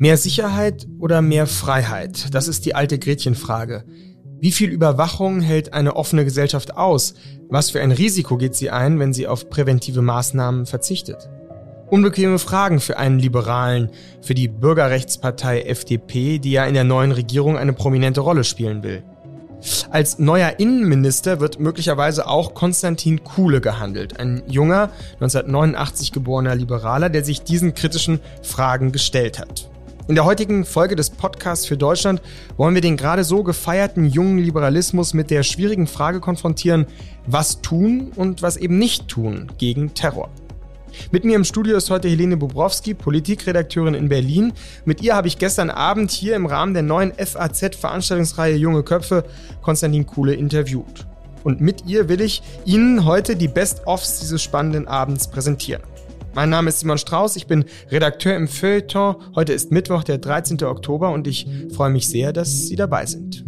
Mehr Sicherheit oder mehr Freiheit? Das ist die alte Gretchenfrage. Wie viel Überwachung hält eine offene Gesellschaft aus? Was für ein Risiko geht sie ein, wenn sie auf präventive Maßnahmen verzichtet? Unbequeme Fragen für einen Liberalen, für die Bürgerrechtspartei FDP, die ja in der neuen Regierung eine prominente Rolle spielen will. Als neuer Innenminister wird möglicherweise auch Konstantin Kuhle gehandelt, ein junger, 1989 geborener Liberaler, der sich diesen kritischen Fragen gestellt hat. In der heutigen Folge des Podcasts für Deutschland wollen wir den gerade so gefeierten jungen Liberalismus mit der schwierigen Frage konfrontieren, was tun und was eben nicht tun gegen Terror. Mit mir im Studio ist heute Helene Bobrowski, Politikredakteurin in Berlin. Mit ihr habe ich gestern Abend hier im Rahmen der neuen FAZ-Veranstaltungsreihe Junge Köpfe Konstantin Kuhle interviewt. Und mit ihr will ich Ihnen heute die Best-ofs dieses spannenden Abends präsentieren. Mein Name ist Simon Strauß, ich bin Redakteur im Feuilleton. Heute ist Mittwoch, der 13. Oktober und ich freue mich sehr, dass Sie dabei sind.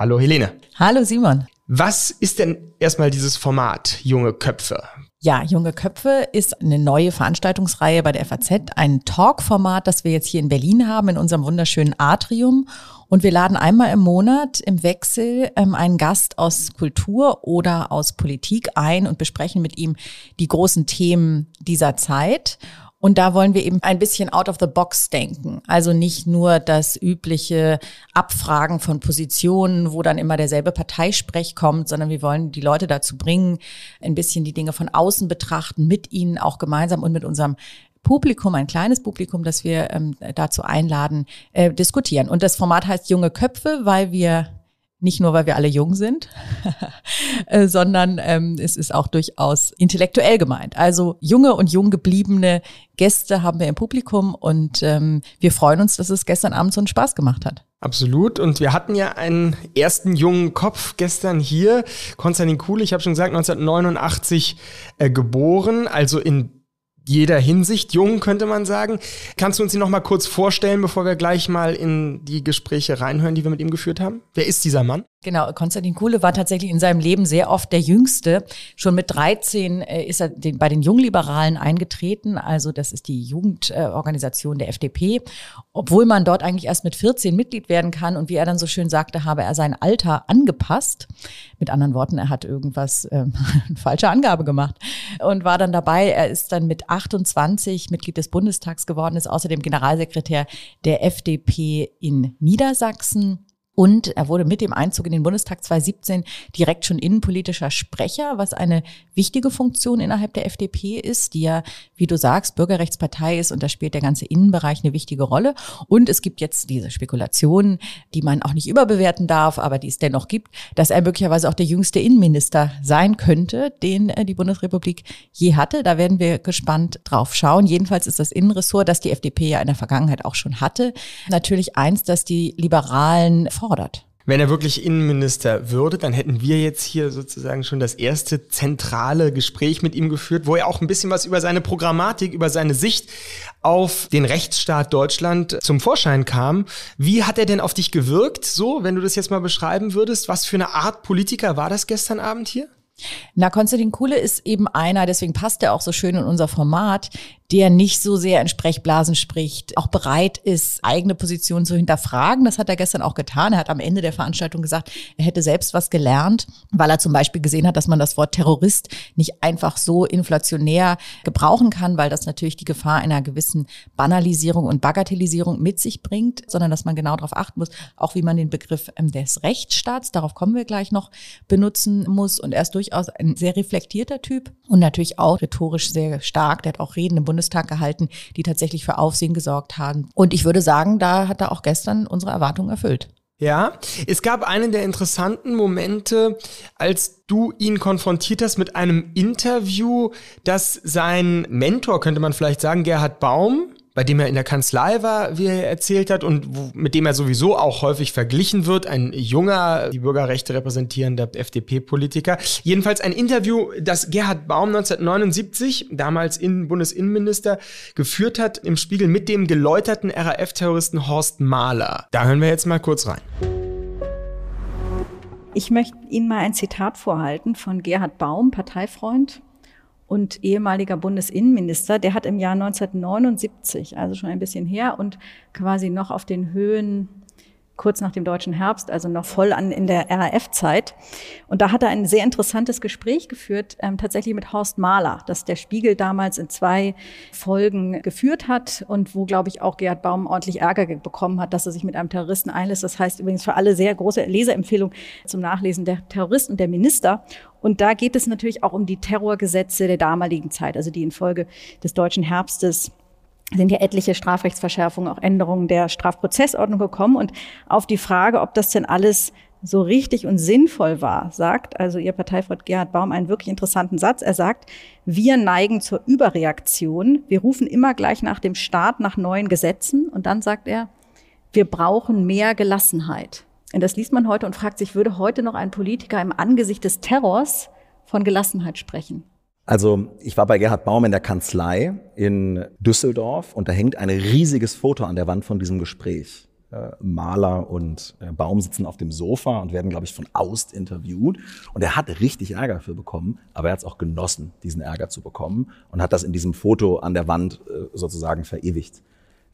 Hallo Helene. Hallo Simon. Was ist denn erstmal dieses Format Junge Köpfe? Ja, Junge Köpfe ist eine neue Veranstaltungsreihe bei der FAZ, ein Talk-Format, das wir jetzt hier in Berlin haben, in unserem wunderschönen Atrium. Und wir laden einmal im Monat im Wechsel ähm, einen Gast aus Kultur oder aus Politik ein und besprechen mit ihm die großen Themen dieser Zeit. Und da wollen wir eben ein bisschen out of the box denken. Also nicht nur das übliche Abfragen von Positionen, wo dann immer derselbe Parteisprech kommt, sondern wir wollen die Leute dazu bringen, ein bisschen die Dinge von außen betrachten, mit ihnen auch gemeinsam und mit unserem Publikum, ein kleines Publikum, das wir ähm, dazu einladen, äh, diskutieren. Und das Format heißt Junge Köpfe, weil wir nicht nur, weil wir alle jung sind, äh, sondern ähm, es ist auch durchaus intellektuell gemeint. Also junge und jung gebliebene Gäste haben wir im Publikum und ähm, wir freuen uns, dass es gestern Abend so einen Spaß gemacht hat. Absolut. Und wir hatten ja einen ersten jungen Kopf gestern hier, Konstantin Kuhle, ich habe schon gesagt, 1989 äh, geboren, also in jeder Hinsicht jung, könnte man sagen. Kannst du uns ihn noch mal kurz vorstellen, bevor wir gleich mal in die Gespräche reinhören, die wir mit ihm geführt haben? Wer ist dieser Mann? Genau, Konstantin Kuhle war tatsächlich in seinem Leben sehr oft der Jüngste. Schon mit 13 äh, ist er bei den Jungliberalen eingetreten, also das ist die Jugendorganisation der FDP, obwohl man dort eigentlich erst mit 14 Mitglied werden kann und wie er dann so schön sagte, habe er sein Alter angepasst. Mit anderen Worten, er hat irgendwas ähm, falsche Angabe gemacht und war dann dabei. Er ist dann mit 28 Mitglied des Bundestags geworden, ist außerdem Generalsekretär der FDP in Niedersachsen und er wurde mit dem Einzug in den Bundestag 2017 direkt schon innenpolitischer Sprecher, was eine wichtige Funktion innerhalb der FDP ist, die ja, wie du sagst, Bürgerrechtspartei ist und da spielt der ganze Innenbereich eine wichtige Rolle. Und es gibt jetzt diese Spekulationen, die man auch nicht überbewerten darf, aber die es dennoch gibt, dass er möglicherweise auch der jüngste Innenminister sein könnte, den äh, die Bundesrepublik je hatte. Da werden wir gespannt drauf schauen. Jedenfalls ist das Innenressort, das die FDP ja in der Vergangenheit auch schon hatte, natürlich eins, das die Liberalen fordert. Wenn er wirklich Innenminister würde, dann hätten wir jetzt hier sozusagen schon das erste zentrale Gespräch mit ihm geführt, wo er auch ein bisschen was über seine Programmatik, über seine Sicht auf den Rechtsstaat Deutschland zum Vorschein kam. Wie hat er denn auf dich gewirkt, so, wenn du das jetzt mal beschreiben würdest? Was für eine Art Politiker war das gestern Abend hier? Na, Konstantin Kuhle ist eben einer, deswegen passt er auch so schön in unser Format, der nicht so sehr in Sprechblasen spricht, auch bereit ist, eigene Positionen zu hinterfragen. Das hat er gestern auch getan. Er hat am Ende der Veranstaltung gesagt, er hätte selbst was gelernt, weil er zum Beispiel gesehen hat, dass man das Wort Terrorist nicht einfach so inflationär gebrauchen kann, weil das natürlich die Gefahr einer gewissen Banalisierung und Bagatellisierung mit sich bringt, sondern dass man genau darauf achten muss, auch wie man den Begriff ähm, des Rechtsstaats, darauf kommen wir gleich noch, benutzen muss. Und er ist durchaus ein sehr reflektierter Typ und natürlich auch rhetorisch sehr stark. Der hat auch Reden im Bundes Bundestag gehalten, die tatsächlich für Aufsehen gesorgt haben. Und ich würde sagen, da hat er auch gestern unsere Erwartungen erfüllt. Ja, es gab einen der interessanten Momente, als du ihn konfrontiert hast mit einem Interview, das sein Mentor, könnte man vielleicht sagen, Gerhard Baum, bei dem er in der Kanzlei war, wie er erzählt hat, und wo, mit dem er sowieso auch häufig verglichen wird, ein junger, die Bürgerrechte repräsentierender FDP-Politiker. Jedenfalls ein Interview, das Gerhard Baum 1979, damals in Bundesinnenminister, geführt hat im Spiegel mit dem geläuterten RAF-Terroristen Horst Mahler. Da hören wir jetzt mal kurz rein. Ich möchte Ihnen mal ein Zitat vorhalten von Gerhard Baum, Parteifreund und ehemaliger Bundesinnenminister, der hat im Jahr 1979, also schon ein bisschen her und quasi noch auf den Höhen kurz nach dem deutschen Herbst, also noch voll an in der RAF-Zeit. Und da hat er ein sehr interessantes Gespräch geführt, ähm, tatsächlich mit Horst Mahler, das der Spiegel damals in zwei Folgen geführt hat und wo, glaube ich, auch Gerhard Baum ordentlich Ärger bekommen hat, dass er sich mit einem Terroristen einlässt. Das heißt übrigens für alle sehr große Leserempfehlung zum Nachlesen der Terrorist und der Minister. Und da geht es natürlich auch um die Terrorgesetze der damaligen Zeit, also die infolge des deutschen Herbstes sind ja etliche Strafrechtsverschärfungen, auch Änderungen der Strafprozessordnung gekommen. Und auf die Frage, ob das denn alles so richtig und sinnvoll war, sagt also Ihr Parteifreund Gerhard Baum einen wirklich interessanten Satz. Er sagt, wir neigen zur Überreaktion. Wir rufen immer gleich nach dem Staat nach neuen Gesetzen. Und dann sagt er, wir brauchen mehr Gelassenheit. Und das liest man heute und fragt sich, würde heute noch ein Politiker im Angesicht des Terrors von Gelassenheit sprechen? Also ich war bei Gerhard Baum in der Kanzlei in Düsseldorf und da hängt ein riesiges Foto an der Wand von diesem Gespräch. Äh, Maler und äh, Baum sitzen auf dem Sofa und werden, glaube ich, von Aust interviewt. Und er hat richtig Ärger dafür bekommen, aber er hat es auch genossen, diesen Ärger zu bekommen und hat das in diesem Foto an der Wand äh, sozusagen verewigt.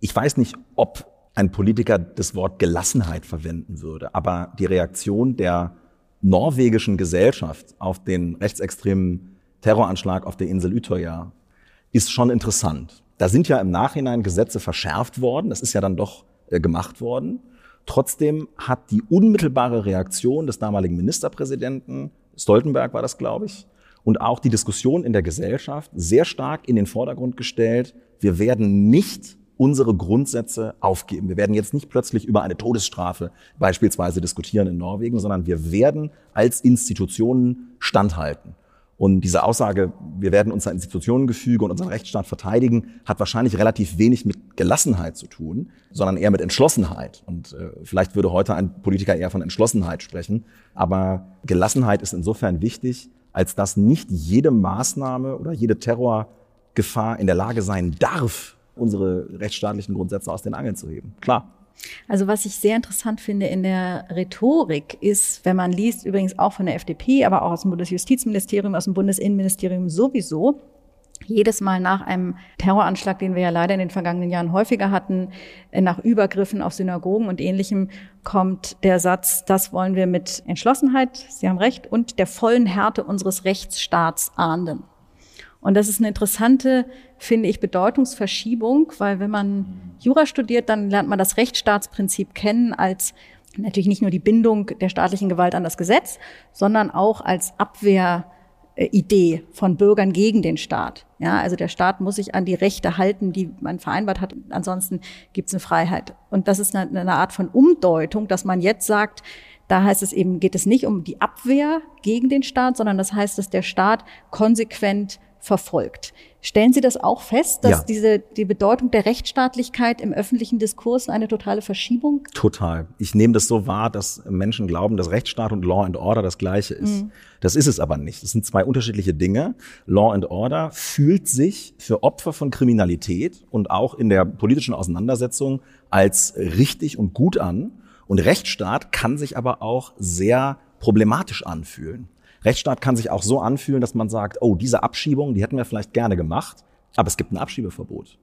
Ich weiß nicht, ob ein Politiker das Wort Gelassenheit verwenden würde, aber die Reaktion der norwegischen Gesellschaft auf den rechtsextremen Terroranschlag auf der Insel Utøya ist schon interessant. Da sind ja im Nachhinein Gesetze verschärft worden. Das ist ja dann doch äh, gemacht worden. Trotzdem hat die unmittelbare Reaktion des damaligen Ministerpräsidenten, Stoltenberg war das, glaube ich, und auch die Diskussion in der Gesellschaft sehr stark in den Vordergrund gestellt. Wir werden nicht unsere Grundsätze aufgeben. Wir werden jetzt nicht plötzlich über eine Todesstrafe beispielsweise diskutieren in Norwegen, sondern wir werden als Institutionen standhalten. Und diese Aussage, wir werden unser Institutionengefüge und unseren Rechtsstaat verteidigen, hat wahrscheinlich relativ wenig mit Gelassenheit zu tun, sondern eher mit Entschlossenheit. Und äh, vielleicht würde heute ein Politiker eher von Entschlossenheit sprechen. Aber Gelassenheit ist insofern wichtig, als dass nicht jede Maßnahme oder jede Terrorgefahr in der Lage sein darf, unsere rechtsstaatlichen Grundsätze aus den Angeln zu heben. Klar. Also was ich sehr interessant finde in der Rhetorik ist, wenn man liest, übrigens auch von der FDP, aber auch aus dem Bundesjustizministerium, aus dem Bundesinnenministerium sowieso, jedes Mal nach einem Terroranschlag, den wir ja leider in den vergangenen Jahren häufiger hatten, nach Übergriffen auf Synagogen und ähnlichem, kommt der Satz, das wollen wir mit Entschlossenheit, Sie haben recht, und der vollen Härte unseres Rechtsstaats ahnden. Und das ist eine interessante, finde ich, Bedeutungsverschiebung, weil wenn man Jura studiert, dann lernt man das Rechtsstaatsprinzip kennen als natürlich nicht nur die Bindung der staatlichen Gewalt an das Gesetz, sondern auch als Abwehridee von Bürgern gegen den Staat. Ja, also der Staat muss sich an die Rechte halten, die man vereinbart hat. Ansonsten gibt es eine Freiheit. Und das ist eine, eine Art von Umdeutung, dass man jetzt sagt, da heißt es eben, geht es nicht um die Abwehr gegen den Staat, sondern das heißt, dass der Staat konsequent verfolgt. Stellen Sie das auch fest, dass ja. diese, die Bedeutung der Rechtsstaatlichkeit im öffentlichen Diskurs eine totale Verschiebung? Total. Ich nehme das so wahr, dass Menschen glauben, dass Rechtsstaat und Law and Order das gleiche ist. Mhm. Das ist es aber nicht. Das sind zwei unterschiedliche Dinge. Law and Order fühlt sich für Opfer von Kriminalität und auch in der politischen Auseinandersetzung als richtig und gut an. Und Rechtsstaat kann sich aber auch sehr problematisch anfühlen. Rechtsstaat kann sich auch so anfühlen, dass man sagt, oh, diese Abschiebung, die hätten wir vielleicht gerne gemacht, aber es gibt ein Abschiebeverbot,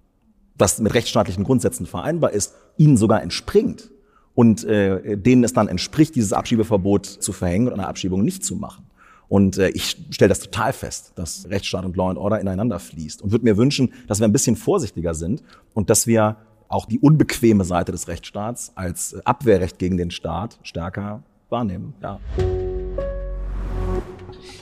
das mit rechtsstaatlichen Grundsätzen vereinbar ist, ihnen sogar entspringt und äh, denen es dann entspricht, dieses Abschiebeverbot zu verhängen und eine Abschiebung nicht zu machen. Und äh, ich stelle das total fest, dass Rechtsstaat und Law and Order ineinander fließt und würde mir wünschen, dass wir ein bisschen vorsichtiger sind und dass wir auch die unbequeme Seite des Rechtsstaats als Abwehrrecht gegen den Staat stärker wahrnehmen. Ja.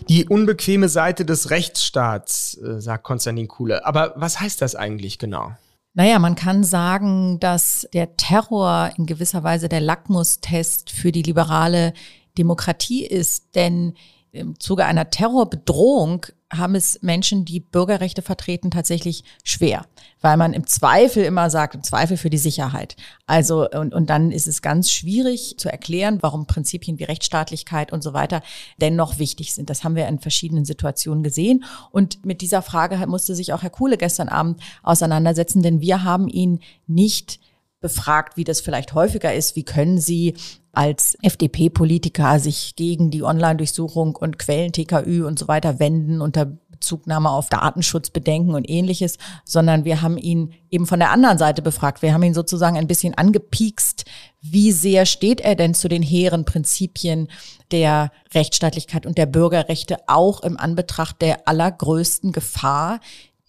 Die unbequeme Seite des Rechtsstaats, äh, sagt Konstantin Kuhle. Aber was heißt das eigentlich genau? Naja, man kann sagen, dass der Terror in gewisser Weise der Lackmustest für die liberale Demokratie ist, denn im Zuge einer Terrorbedrohung haben es Menschen, die Bürgerrechte vertreten, tatsächlich schwer, weil man im Zweifel immer sagt, im Zweifel für die Sicherheit. Also und, und dann ist es ganz schwierig zu erklären, warum Prinzipien wie Rechtsstaatlichkeit und so weiter dennoch wichtig sind. Das haben wir in verschiedenen Situationen gesehen und mit dieser Frage musste sich auch Herr Kuhle gestern Abend auseinandersetzen, denn wir haben ihn nicht befragt, wie das vielleicht häufiger ist. Wie können Sie als FDP-Politiker sich gegen die Online-Durchsuchung und Quellen-TKÜ und so weiter wenden unter Bezugnahme auf Datenschutzbedenken und ähnliches, sondern wir haben ihn eben von der anderen Seite befragt. Wir haben ihn sozusagen ein bisschen angepiekst. Wie sehr steht er denn zu den hehren Prinzipien der Rechtsstaatlichkeit und der Bürgerrechte auch im Anbetracht der allergrößten Gefahr,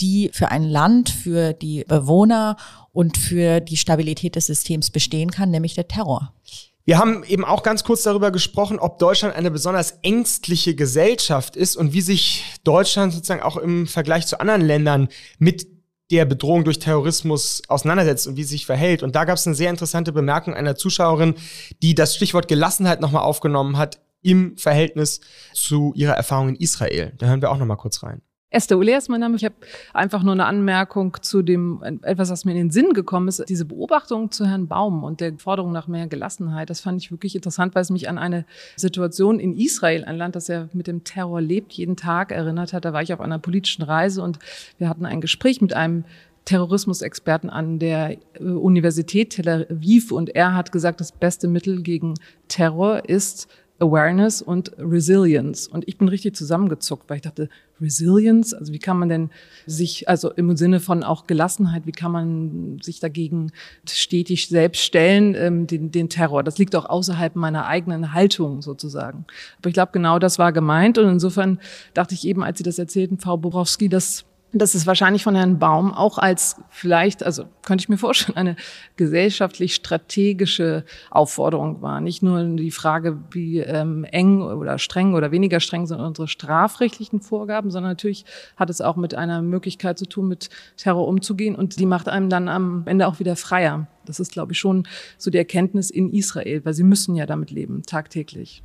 die für ein Land, für die Bewohner und für die Stabilität des Systems bestehen kann, nämlich der Terror. Wir haben eben auch ganz kurz darüber gesprochen, ob Deutschland eine besonders ängstliche Gesellschaft ist und wie sich Deutschland sozusagen auch im Vergleich zu anderen Ländern mit der Bedrohung durch Terrorismus auseinandersetzt und wie sich verhält. Und da gab es eine sehr interessante Bemerkung einer Zuschauerin, die das Stichwort Gelassenheit nochmal aufgenommen hat im Verhältnis zu ihrer Erfahrung in Israel. Da hören wir auch nochmal kurz rein. Esther ist mein Name. Ich habe einfach nur eine Anmerkung zu dem, etwas, was mir in den Sinn gekommen ist, diese Beobachtung zu Herrn Baum und der Forderung nach mehr Gelassenheit. Das fand ich wirklich interessant, weil es mich an eine Situation in Israel, ein Land, das ja mit dem Terror lebt, jeden Tag erinnert hat. Da war ich auf einer politischen Reise und wir hatten ein Gespräch mit einem Terrorismusexperten an der äh, Universität Tel Aviv und er hat gesagt, das beste Mittel gegen Terror ist Awareness und Resilience. Und ich bin richtig zusammengezuckt, weil ich dachte, Resilience, also wie kann man denn sich, also im Sinne von auch Gelassenheit, wie kann man sich dagegen stetig selbst stellen, ähm, den, den Terror. Das liegt auch außerhalb meiner eigenen Haltung sozusagen. Aber ich glaube, genau das war gemeint. Und insofern dachte ich eben, als Sie das erzählten, Frau Borowski, dass dass es wahrscheinlich von Herrn Baum auch als vielleicht, also könnte ich mir vorstellen, eine gesellschaftlich strategische Aufforderung war. Nicht nur die Frage, wie ähm, eng oder streng oder weniger streng sind unsere strafrechtlichen Vorgaben, sondern natürlich hat es auch mit einer Möglichkeit zu tun, mit Terror umzugehen und die macht einem dann am Ende auch wieder freier. Das ist, glaube ich, schon so die Erkenntnis in Israel, weil sie müssen ja damit leben, tagtäglich.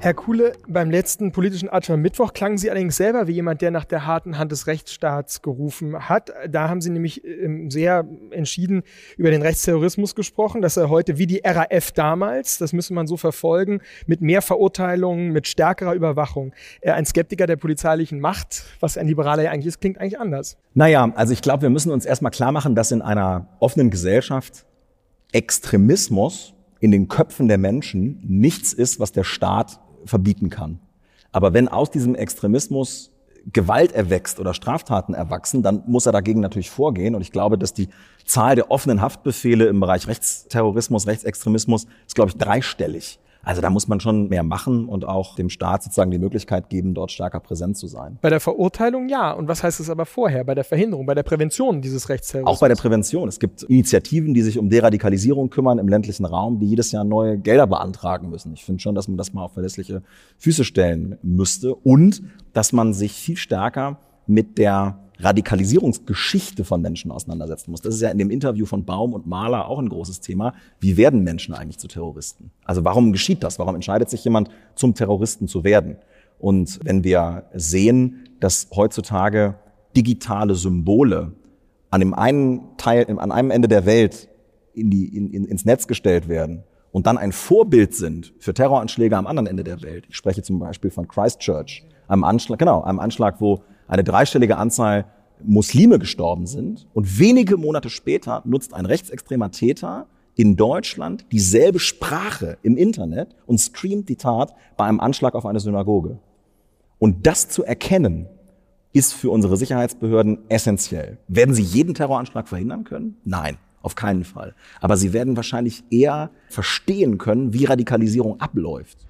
Herr Kuhle, beim letzten politischen Atsch Mittwoch klangen Sie allerdings selber wie jemand, der nach der harten Hand des Rechtsstaats gerufen hat. Da haben Sie nämlich ähm, sehr entschieden über den Rechtsterrorismus gesprochen, dass er heute wie die RAF damals, das müsse man so verfolgen, mit mehr Verurteilungen, mit stärkerer Überwachung. Äh, ein Skeptiker der polizeilichen Macht, was ein Liberaler ja eigentlich ist, klingt eigentlich anders. Naja, also ich glaube, wir müssen uns erstmal klar machen, dass in einer offenen Gesellschaft Extremismus in den Köpfen der Menschen nichts ist, was der Staat verbieten kann. Aber wenn aus diesem Extremismus Gewalt erwächst oder Straftaten erwachsen, dann muss er dagegen natürlich vorgehen. Und ich glaube, dass die Zahl der offenen Haftbefehle im Bereich Rechtsterrorismus, Rechtsextremismus ist, glaube ich, dreistellig. Also da muss man schon mehr machen und auch dem Staat sozusagen die Möglichkeit geben, dort stärker präsent zu sein. Bei der Verurteilung ja. Und was heißt es aber vorher? Bei der Verhinderung, bei der Prävention dieses Rechtsterrorismus? Auch bei der Prävention. Es gibt Initiativen, die sich um Deradikalisierung kümmern im ländlichen Raum, die jedes Jahr neue Gelder beantragen müssen. Ich finde schon, dass man das mal auf verlässliche Füße stellen müsste und dass man sich viel stärker mit der Radikalisierungsgeschichte von Menschen auseinandersetzen muss. Das ist ja in dem Interview von Baum und Mahler auch ein großes Thema. Wie werden Menschen eigentlich zu Terroristen? Also warum geschieht das? Warum entscheidet sich jemand, zum Terroristen zu werden? Und wenn wir sehen, dass heutzutage digitale Symbole an dem einen Teil, an einem Ende der Welt in die, in, in, ins Netz gestellt werden und dann ein Vorbild sind für Terroranschläge am anderen Ende der Welt. Ich spreche zum Beispiel von Christchurch, einem Anschlag, genau, einem Anschlag, wo eine dreistellige Anzahl Muslime gestorben sind. Und wenige Monate später nutzt ein rechtsextremer Täter in Deutschland dieselbe Sprache im Internet und streamt die Tat bei einem Anschlag auf eine Synagoge. Und das zu erkennen, ist für unsere Sicherheitsbehörden essentiell. Werden sie jeden Terroranschlag verhindern können? Nein, auf keinen Fall. Aber sie werden wahrscheinlich eher verstehen können, wie Radikalisierung abläuft.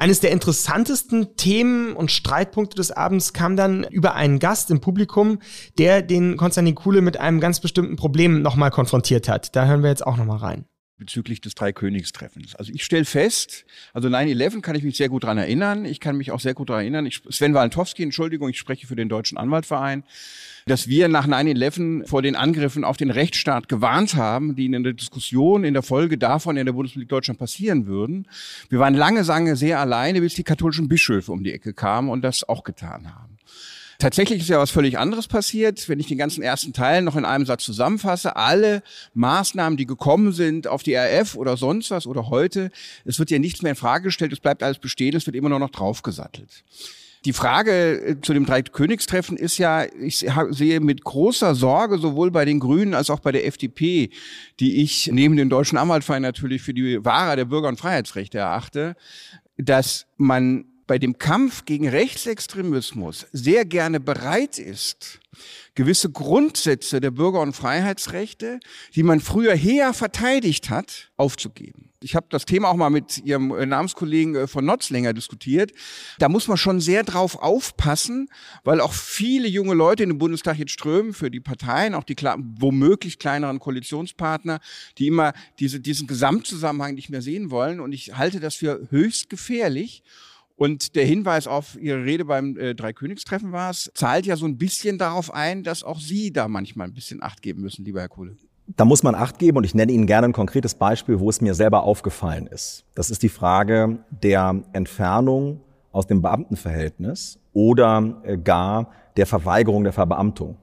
Eines der interessantesten Themen und Streitpunkte des Abends kam dann über einen Gast im Publikum, der den Konstantin Kuhle mit einem ganz bestimmten Problem nochmal konfrontiert hat. Da hören wir jetzt auch nochmal rein. Bezüglich des Dreikönigstreffens. Also ich stelle fest, also 9-11 kann ich mich sehr gut dran erinnern. Ich kann mich auch sehr gut dran erinnern. Ich, Sven Walentowski, Entschuldigung, ich spreche für den Deutschen Anwaltverein, dass wir nach 9-11 vor den Angriffen auf den Rechtsstaat gewarnt haben, die in der Diskussion in der Folge davon in der Bundesrepublik Deutschland passieren würden. Wir waren lange, lange sehr alleine, bis die katholischen Bischöfe um die Ecke kamen und das auch getan haben. Tatsächlich ist ja was völlig anderes passiert. Wenn ich den ganzen ersten Teil noch in einem Satz zusammenfasse, alle Maßnahmen, die gekommen sind auf die RF oder sonst was oder heute, es wird ja nichts mehr in Frage gestellt, es bleibt alles bestehen, es wird immer nur noch draufgesattelt. Die Frage äh, zu dem Dreikönigstreffen ist ja, ich sehe mit großer Sorge sowohl bei den Grünen als auch bei der FDP, die ich neben dem Deutschen Anwaltverein natürlich für die Wahrer der Bürger- und Freiheitsrechte erachte, dass man bei dem Kampf gegen Rechtsextremismus sehr gerne bereit ist, gewisse Grundsätze der Bürger- und Freiheitsrechte, die man früher her verteidigt hat, aufzugeben. Ich habe das Thema auch mal mit Ihrem äh, Namenskollegen äh, von Notzlänger diskutiert. Da muss man schon sehr drauf aufpassen, weil auch viele junge Leute in den Bundestag jetzt strömen für die Parteien, auch die womöglich kleineren Koalitionspartner, die immer diese, diesen Gesamtzusammenhang nicht mehr sehen wollen. Und ich halte das für höchst gefährlich. Und der Hinweis auf Ihre Rede beim äh, Dreikönigstreffen war es, zahlt ja so ein bisschen darauf ein, dass auch Sie da manchmal ein bisschen Acht geben müssen, lieber Herr Kohle. Da muss man Acht geben und ich nenne Ihnen gerne ein konkretes Beispiel, wo es mir selber aufgefallen ist. Das ist die Frage der Entfernung aus dem Beamtenverhältnis oder äh, gar der Verweigerung der Verbeamtung.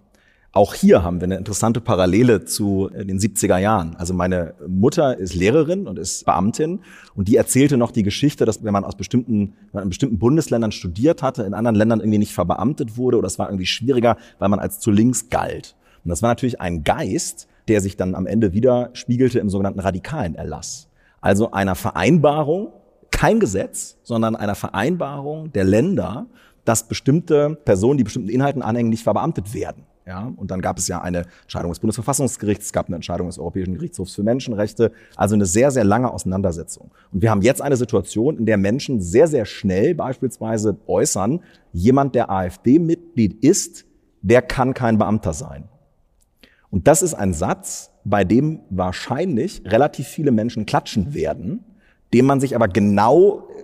Auch hier haben wir eine interessante Parallele zu äh, den 70er Jahren. Also meine Mutter ist Lehrerin und ist Beamtin und die erzählte noch die Geschichte, dass wenn man aus bestimmten, wenn man in bestimmten Bundesländern studiert hatte, in anderen Ländern irgendwie nicht verbeamtet wurde oder es war irgendwie schwieriger, weil man als zu links galt. Und das war natürlich ein Geist, der sich dann am Ende wieder spiegelte im sogenannten radikalen Erlass. Also einer Vereinbarung, kein Gesetz, sondern einer Vereinbarung der Länder, dass bestimmte Personen, die bestimmten Inhalten anhängen, nicht verbeamtet werden. Ja, und dann gab es ja eine Entscheidung des Bundesverfassungsgerichts, es gab eine Entscheidung des Europäischen Gerichtshofs für Menschenrechte, also eine sehr, sehr lange Auseinandersetzung. Und wir haben jetzt eine Situation, in der Menschen sehr, sehr schnell beispielsweise äußern, jemand, der AfD-Mitglied ist, der kann kein Beamter sein. Und das ist ein Satz, bei dem wahrscheinlich relativ viele Menschen klatschen werden, den man sich aber genau äh,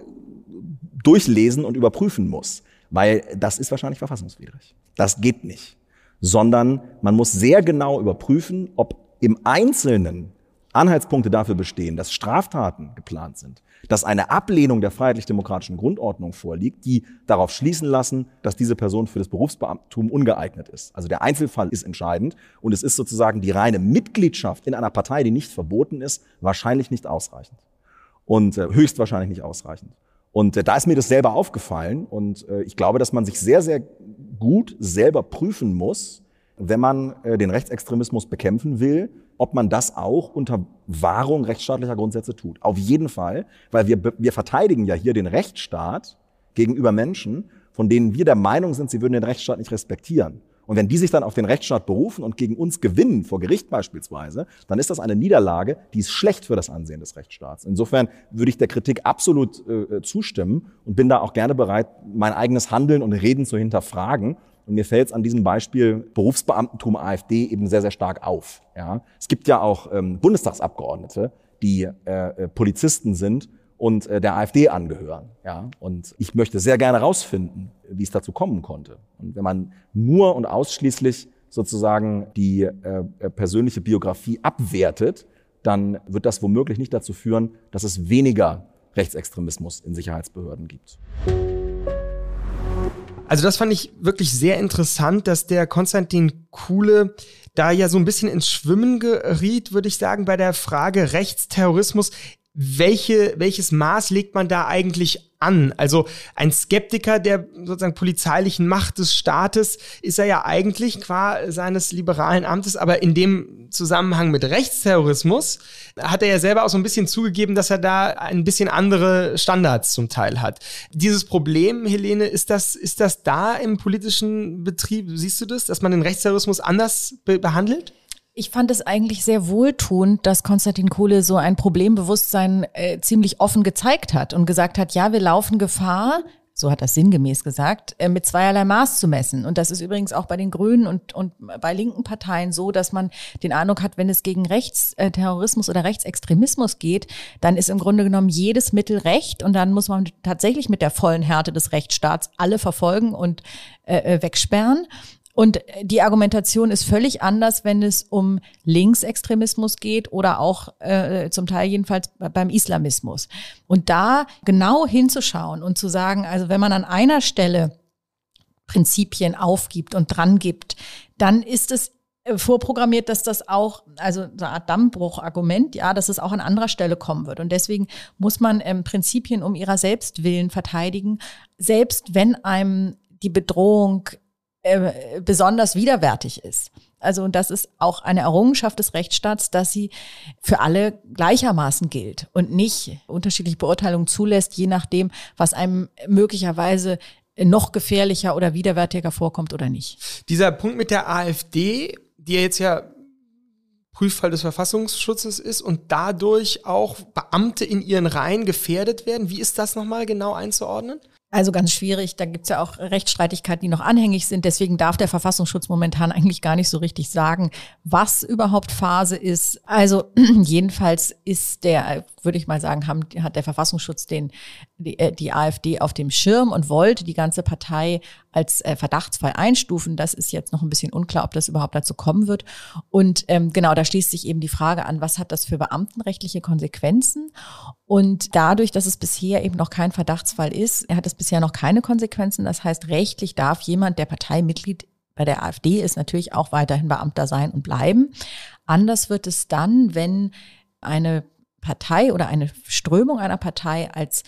durchlesen und überprüfen muss, weil das ist wahrscheinlich verfassungswidrig. Das geht nicht sondern man muss sehr genau überprüfen, ob im Einzelnen Anhaltspunkte dafür bestehen, dass Straftaten geplant sind, dass eine Ablehnung der freiheitlich-demokratischen Grundordnung vorliegt, die darauf schließen lassen, dass diese Person für das Berufsbeamtum ungeeignet ist. Also der Einzelfall ist entscheidend und es ist sozusagen die reine Mitgliedschaft in einer Partei, die nicht verboten ist, wahrscheinlich nicht ausreichend und äh, höchstwahrscheinlich nicht ausreichend. Und äh, da ist mir das selber aufgefallen und äh, ich glaube, dass man sich sehr, sehr gut selber prüfen muss, wenn man äh, den Rechtsextremismus bekämpfen will, ob man das auch unter Wahrung rechtsstaatlicher Grundsätze tut. Auf jeden Fall, weil wir, wir verteidigen ja hier den Rechtsstaat gegenüber Menschen, von denen wir der Meinung sind, sie würden den Rechtsstaat nicht respektieren. Und wenn die sich dann auf den Rechtsstaat berufen und gegen uns gewinnen, vor Gericht beispielsweise, dann ist das eine Niederlage, die ist schlecht für das Ansehen des Rechtsstaats. Insofern würde ich der Kritik absolut äh, zustimmen und bin da auch gerne bereit, mein eigenes Handeln und Reden zu hinterfragen. Und mir fällt es an diesem Beispiel Berufsbeamtentum AfD eben sehr, sehr stark auf. Ja? Es gibt ja auch ähm, Bundestagsabgeordnete, die äh, äh Polizisten sind und äh, der AfD angehören. Ja? Und ich möchte sehr gerne herausfinden, wie es dazu kommen konnte. Und wenn man nur und ausschließlich sozusagen die äh, persönliche Biografie abwertet, dann wird das womöglich nicht dazu führen, dass es weniger Rechtsextremismus in Sicherheitsbehörden gibt. Also das fand ich wirklich sehr interessant, dass der Konstantin Kuhle da ja so ein bisschen ins Schwimmen geriet, würde ich sagen, bei der Frage Rechtsterrorismus welche, welches Maß legt man da eigentlich an? Also ein Skeptiker der sozusagen polizeilichen Macht des Staates ist er ja eigentlich qua seines liberalen Amtes, aber in dem Zusammenhang mit Rechtsterrorismus hat er ja selber auch so ein bisschen zugegeben, dass er da ein bisschen andere Standards zum Teil hat. Dieses Problem, Helene, ist das, ist das da im politischen Betrieb, siehst du das, dass man den Rechtsterrorismus anders be behandelt? Ich fand es eigentlich sehr wohltuend, dass Konstantin Kohle so ein Problembewusstsein äh, ziemlich offen gezeigt hat und gesagt hat, ja, wir laufen Gefahr, so hat das sinngemäß gesagt, äh, mit zweierlei Maß zu messen. Und das ist übrigens auch bei den Grünen und, und bei linken Parteien so, dass man den Eindruck hat, wenn es gegen Rechtsterrorismus oder Rechtsextremismus geht, dann ist im Grunde genommen jedes Mittel recht und dann muss man tatsächlich mit der vollen Härte des Rechtsstaats alle verfolgen und äh, äh wegsperren. Und die Argumentation ist völlig anders, wenn es um Linksextremismus geht oder auch äh, zum Teil jedenfalls beim Islamismus. Und da genau hinzuschauen und zu sagen, also wenn man an einer Stelle Prinzipien aufgibt und dran gibt, dann ist es äh, vorprogrammiert, dass das auch, also so eine Art Dammbruchargument, ja, dass es auch an anderer Stelle kommen wird. Und deswegen muss man ähm, Prinzipien um ihrer selbst willen verteidigen, selbst wenn einem die Bedrohung äh, besonders widerwärtig ist. Also und das ist auch eine Errungenschaft des Rechtsstaats, dass sie für alle gleichermaßen gilt und nicht unterschiedliche Beurteilungen zulässt, je nachdem, was einem möglicherweise noch gefährlicher oder widerwärtiger vorkommt oder nicht. Dieser Punkt mit der AfD, die jetzt ja Prüffall des Verfassungsschutzes ist und dadurch auch Beamte in ihren Reihen gefährdet werden. Wie ist das nochmal genau einzuordnen? Also ganz schwierig. Da gibt's ja auch Rechtsstreitigkeiten, die noch anhängig sind. Deswegen darf der Verfassungsschutz momentan eigentlich gar nicht so richtig sagen, was überhaupt Phase ist. Also jedenfalls ist der, würde ich mal sagen, haben, hat der Verfassungsschutz den, die, äh, die AfD auf dem Schirm und wollte die ganze Partei als äh, verdachtsfrei einstufen. Das ist jetzt noch ein bisschen unklar, ob das überhaupt dazu kommen wird. Und ähm, genau, da schließt sich eben die Frage an, was hat das für beamtenrechtliche Konsequenzen? Und dadurch, dass es bisher eben noch kein Verdachtsfall ist, hat es bisher noch keine Konsequenzen. Das heißt, rechtlich darf jemand, der Parteimitglied bei der AfD ist, natürlich auch weiterhin Beamter sein und bleiben. Anders wird es dann, wenn eine Partei oder eine Strömung einer Partei als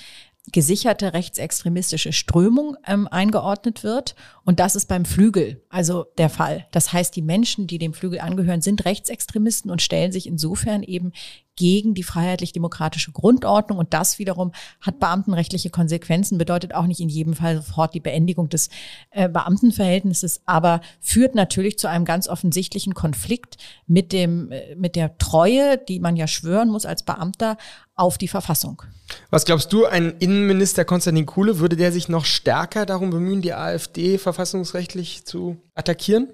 gesicherte rechtsextremistische Strömung ähm, eingeordnet wird. Und das ist beim Flügel also der Fall. Das heißt, die Menschen, die dem Flügel angehören, sind Rechtsextremisten und stellen sich insofern eben gegen die freiheitlich-demokratische Grundordnung. Und das wiederum hat beamtenrechtliche Konsequenzen, bedeutet auch nicht in jedem Fall sofort die Beendigung des äh, Beamtenverhältnisses, aber führt natürlich zu einem ganz offensichtlichen Konflikt mit dem, äh, mit der Treue, die man ja schwören muss als Beamter auf die Verfassung. Was glaubst du, ein Innenminister Konstantin Kuhle, würde der sich noch stärker darum bemühen, die AfD verfassungsrechtlich zu attackieren?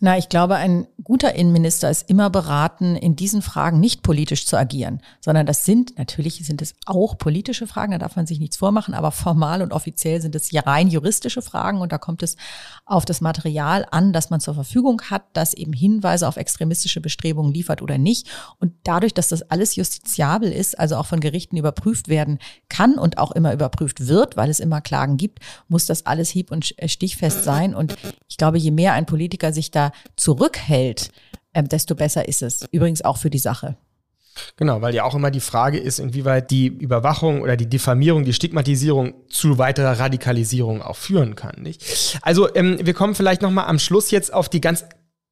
Na, ich glaube, ein guter Innenminister ist immer beraten, in diesen Fragen nicht politisch zu agieren, sondern das sind, natürlich sind es auch politische Fragen, da darf man sich nichts vormachen, aber formal und offiziell sind es rein juristische Fragen und da kommt es auf das Material an, das man zur Verfügung hat, das eben Hinweise auf extremistische Bestrebungen liefert oder nicht. Und dadurch, dass das alles justiziabel ist, also auch von Gerichten überprüft werden kann und auch immer überprüft wird, weil es immer Klagen gibt, muss das alles hieb- und stichfest sein. Und ich glaube, je mehr ein Politiker sich da zurückhält, ähm, desto besser ist es. Übrigens auch für die Sache. Genau, weil ja auch immer die Frage ist, inwieweit die Überwachung oder die Diffamierung, die Stigmatisierung zu weiterer Radikalisierung auch führen kann. Nicht? Also ähm, wir kommen vielleicht noch mal am Schluss jetzt auf die ganz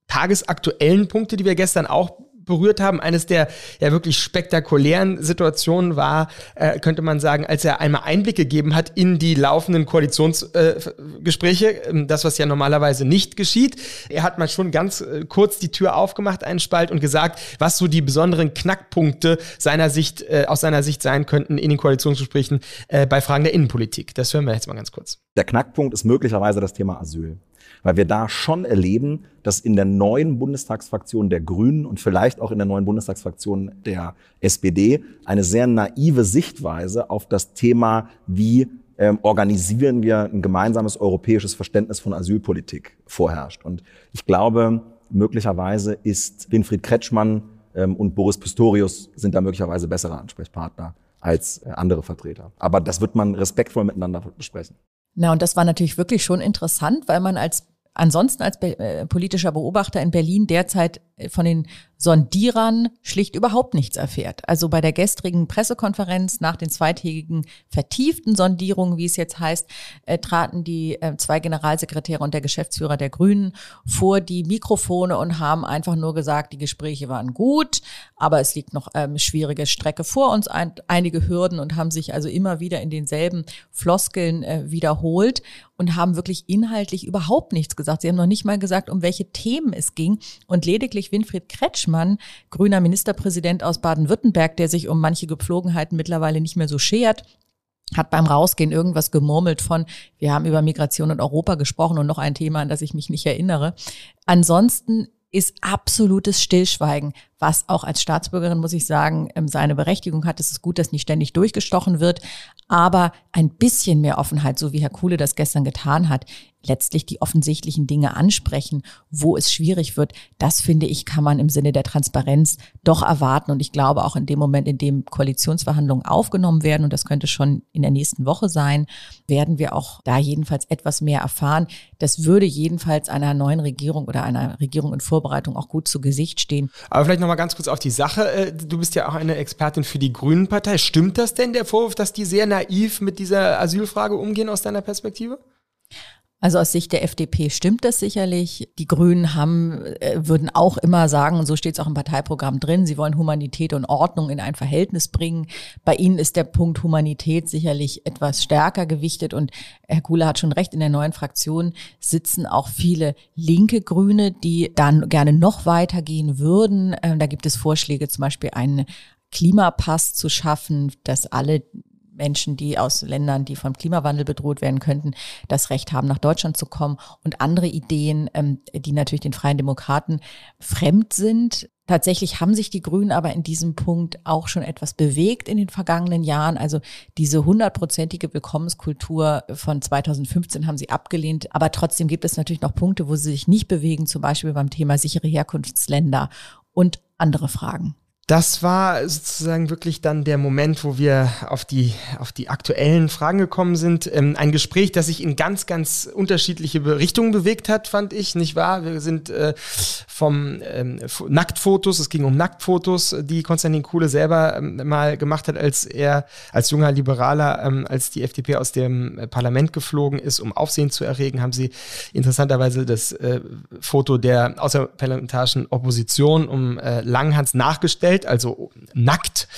tagesaktuellen Punkte, die wir gestern auch berührt haben. Eines der ja wirklich spektakulären Situationen war, äh, könnte man sagen, als er einmal Einblick gegeben hat in die laufenden Koalitionsgespräche, äh, das was ja normalerweise nicht geschieht. Er hat mal schon ganz äh, kurz die Tür aufgemacht, einen Spalt und gesagt, was so die besonderen Knackpunkte seiner Sicht äh, aus seiner Sicht sein könnten in den Koalitionsgesprächen äh, bei Fragen der Innenpolitik. Das hören wir jetzt mal ganz kurz. Der Knackpunkt ist möglicherweise das Thema Asyl weil wir da schon erleben, dass in der neuen Bundestagsfraktion der Grünen und vielleicht auch in der neuen Bundestagsfraktion der SPD eine sehr naive Sichtweise auf das Thema, wie ähm, organisieren wir ein gemeinsames europäisches Verständnis von Asylpolitik vorherrscht. Und ich glaube, möglicherweise ist Winfried Kretschmann ähm, und Boris Pistorius sind da möglicherweise bessere Ansprechpartner als äh, andere Vertreter. Aber das wird man respektvoll miteinander besprechen. Na, und das war natürlich wirklich schon interessant, weil man als ansonsten als äh, politischer Beobachter in Berlin derzeit von den Sondierern schlicht überhaupt nichts erfährt. Also bei der gestrigen Pressekonferenz nach den zweitägigen vertieften Sondierungen, wie es jetzt heißt, äh, traten die äh, zwei Generalsekretäre und der Geschäftsführer der Grünen vor die Mikrofone und haben einfach nur gesagt, die Gespräche waren gut, aber es liegt noch ähm, schwierige Strecke vor uns, ein, einige Hürden und haben sich also immer wieder in denselben Floskeln äh, wiederholt und haben wirklich inhaltlich überhaupt nichts gesagt. Sie haben noch nicht mal gesagt, um welche Themen es ging und lediglich Winfried Kretsch Kretschmann, grüner Ministerpräsident aus Baden-Württemberg, der sich um manche Gepflogenheiten mittlerweile nicht mehr so schert, hat beim Rausgehen irgendwas gemurmelt von, wir haben über Migration und Europa gesprochen und noch ein Thema, an das ich mich nicht erinnere. Ansonsten ist absolutes Stillschweigen, was auch als Staatsbürgerin, muss ich sagen, ähm, seine Berechtigung hat. Es ist gut, dass nicht ständig durchgestochen wird, aber ein bisschen mehr Offenheit, so wie Herr Kuhle das gestern getan hat, letztlich die offensichtlichen Dinge ansprechen, wo es schwierig wird, das finde ich, kann man im Sinne der Transparenz doch erwarten. Und ich glaube auch in dem Moment, in dem Koalitionsverhandlungen aufgenommen werden, und das könnte schon in der nächsten Woche sein, werden wir auch da jedenfalls etwas mehr erfahren. Das würde jedenfalls einer neuen Regierung oder einer Regierung in Vorbereitung auch gut zu Gesicht stehen. Aber vielleicht nochmal ganz kurz auf die Sache. Äh, du bist ja auch eine Expertin für die Grünen Partei. Stimmt das denn, der Vorwurf, dass die sehr naiv mit dieser Asylfrage umgehen aus deiner Perspektive? Also aus Sicht der FDP stimmt das sicherlich. Die Grünen haben, äh, würden auch immer sagen, und so steht es auch im Parteiprogramm drin, sie wollen Humanität und Ordnung in ein Verhältnis bringen. Bei ihnen ist der Punkt Humanität sicherlich etwas stärker gewichtet und Herr Kuhle hat schon recht, in der neuen Fraktion sitzen auch viele linke Grüne, die dann gerne noch weitergehen würden. Ähm, da gibt es Vorschläge, zum Beispiel einen Klimapass zu schaffen, dass alle Menschen, die aus Ländern, die vom Klimawandel bedroht werden könnten, das Recht haben, nach Deutschland zu kommen und andere Ideen, ähm, die natürlich den Freien Demokraten fremd sind. Tatsächlich haben sich die Grünen aber in diesem Punkt auch schon etwas bewegt in den vergangenen Jahren. Also diese hundertprozentige Willkommenskultur von 2015 haben sie abgelehnt. Aber trotzdem gibt es natürlich noch Punkte, wo sie sich nicht bewegen, zum Beispiel beim Thema sichere Herkunftsländer und andere Fragen. Das war sozusagen wirklich dann der Moment, wo wir auf die, auf die aktuellen Fragen gekommen sind. Ähm, ein Gespräch, das sich in ganz, ganz unterschiedliche Richtungen bewegt hat, fand ich, nicht wahr? Wir sind äh, vom ähm, Nacktfotos, es ging um Nacktfotos, die Konstantin Kuhle selber ähm, mal gemacht hat, als er als junger Liberaler, ähm, als die FDP aus dem Parlament geflogen ist, um Aufsehen zu erregen, haben sie interessanterweise das äh, Foto der außerparlamentarischen Opposition um äh, Langhans nachgestellt Welt, also nackt.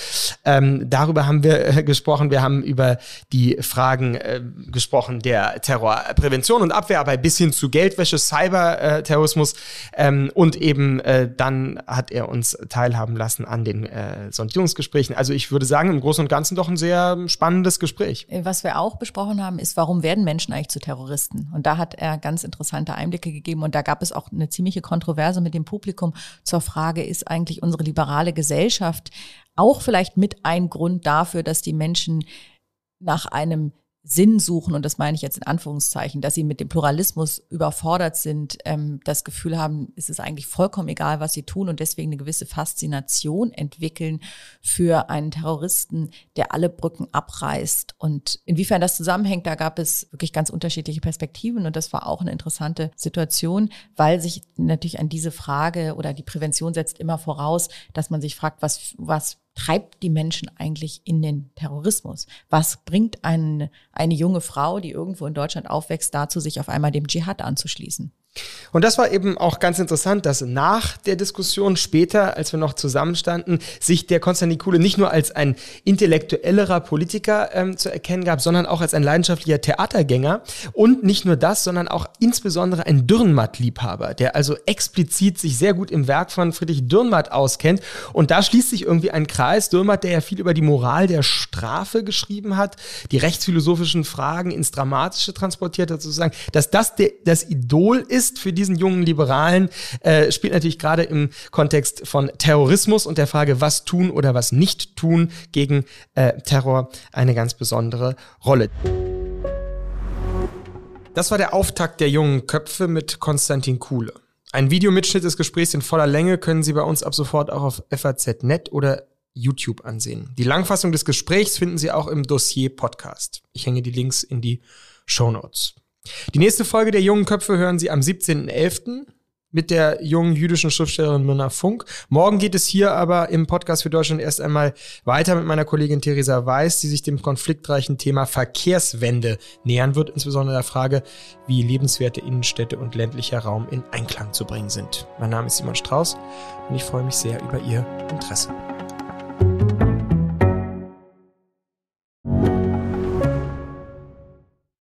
Ähm, darüber haben wir äh, gesprochen. Wir haben über die Fragen äh, gesprochen der Terrorprävention und Abwehr, aber bis hin zu Geldwäsche, Cyberterrorismus ähm, und eben äh, dann hat er uns teilhaben lassen an den äh, Sondierungsgesprächen. Also ich würde sagen, im Großen und Ganzen doch ein sehr spannendes Gespräch. Äh, was wir auch besprochen haben, ist, warum werden Menschen eigentlich zu Terroristen? Und da hat er ganz interessante Einblicke gegeben und da gab es auch eine ziemliche Kontroverse mit dem Publikum zur Frage, ist eigentlich unsere liberale Gesellschaft Gesellschaft auch vielleicht mit ein Grund dafür, dass die Menschen nach einem Sinn suchen, und das meine ich jetzt in Anführungszeichen, dass sie mit dem Pluralismus überfordert sind, ähm, das Gefühl haben, es ist eigentlich vollkommen egal, was sie tun und deswegen eine gewisse Faszination entwickeln für einen Terroristen, der alle Brücken abreißt. Und inwiefern das zusammenhängt, da gab es wirklich ganz unterschiedliche Perspektiven und das war auch eine interessante Situation, weil sich natürlich an diese Frage oder die Prävention setzt immer voraus, dass man sich fragt, was, was treibt die Menschen eigentlich in den Terrorismus? Was bringt eine, eine junge Frau, die irgendwo in Deutschland aufwächst, dazu, sich auf einmal dem Dschihad anzuschließen? Und das war eben auch ganz interessant, dass nach der Diskussion später, als wir noch zusammenstanden, sich der Konstantin Kuhle nicht nur als ein intellektuellerer Politiker ähm, zu erkennen gab, sondern auch als ein leidenschaftlicher Theatergänger. Und nicht nur das, sondern auch insbesondere ein Dürrenmatt-Liebhaber, der also explizit sich sehr gut im Werk von Friedrich Dürrenmatt auskennt. Und da schließt sich irgendwie ein Kreis. Dürrenmatt, der ja viel über die Moral der Strafe geschrieben hat, die rechtsphilosophischen Fragen ins Dramatische transportiert hat, sozusagen, dass das der, das Idol ist, ist für diesen jungen Liberalen, äh, spielt natürlich gerade im Kontext von Terrorismus und der Frage, was tun oder was nicht tun gegen äh, Terror eine ganz besondere Rolle. Das war der Auftakt der jungen Köpfe mit Konstantin Kuhle. Ein Videomitschnitt des Gesprächs in voller Länge können Sie bei uns ab sofort auch auf FAZ.net oder YouTube ansehen. Die Langfassung des Gesprächs finden Sie auch im Dossier Podcast. Ich hänge die Links in die Show Notes. Die nächste Folge der jungen Köpfe hören Sie am 17.11. mit der jungen jüdischen Schriftstellerin Mirna Funk. Morgen geht es hier aber im Podcast für Deutschland erst einmal weiter mit meiner Kollegin Theresa Weiß, die sich dem konfliktreichen Thema Verkehrswende nähern wird, insbesondere der Frage, wie lebenswerte Innenstädte und ländlicher Raum in Einklang zu bringen sind. Mein Name ist Simon Strauß und ich freue mich sehr über Ihr Interesse.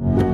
you.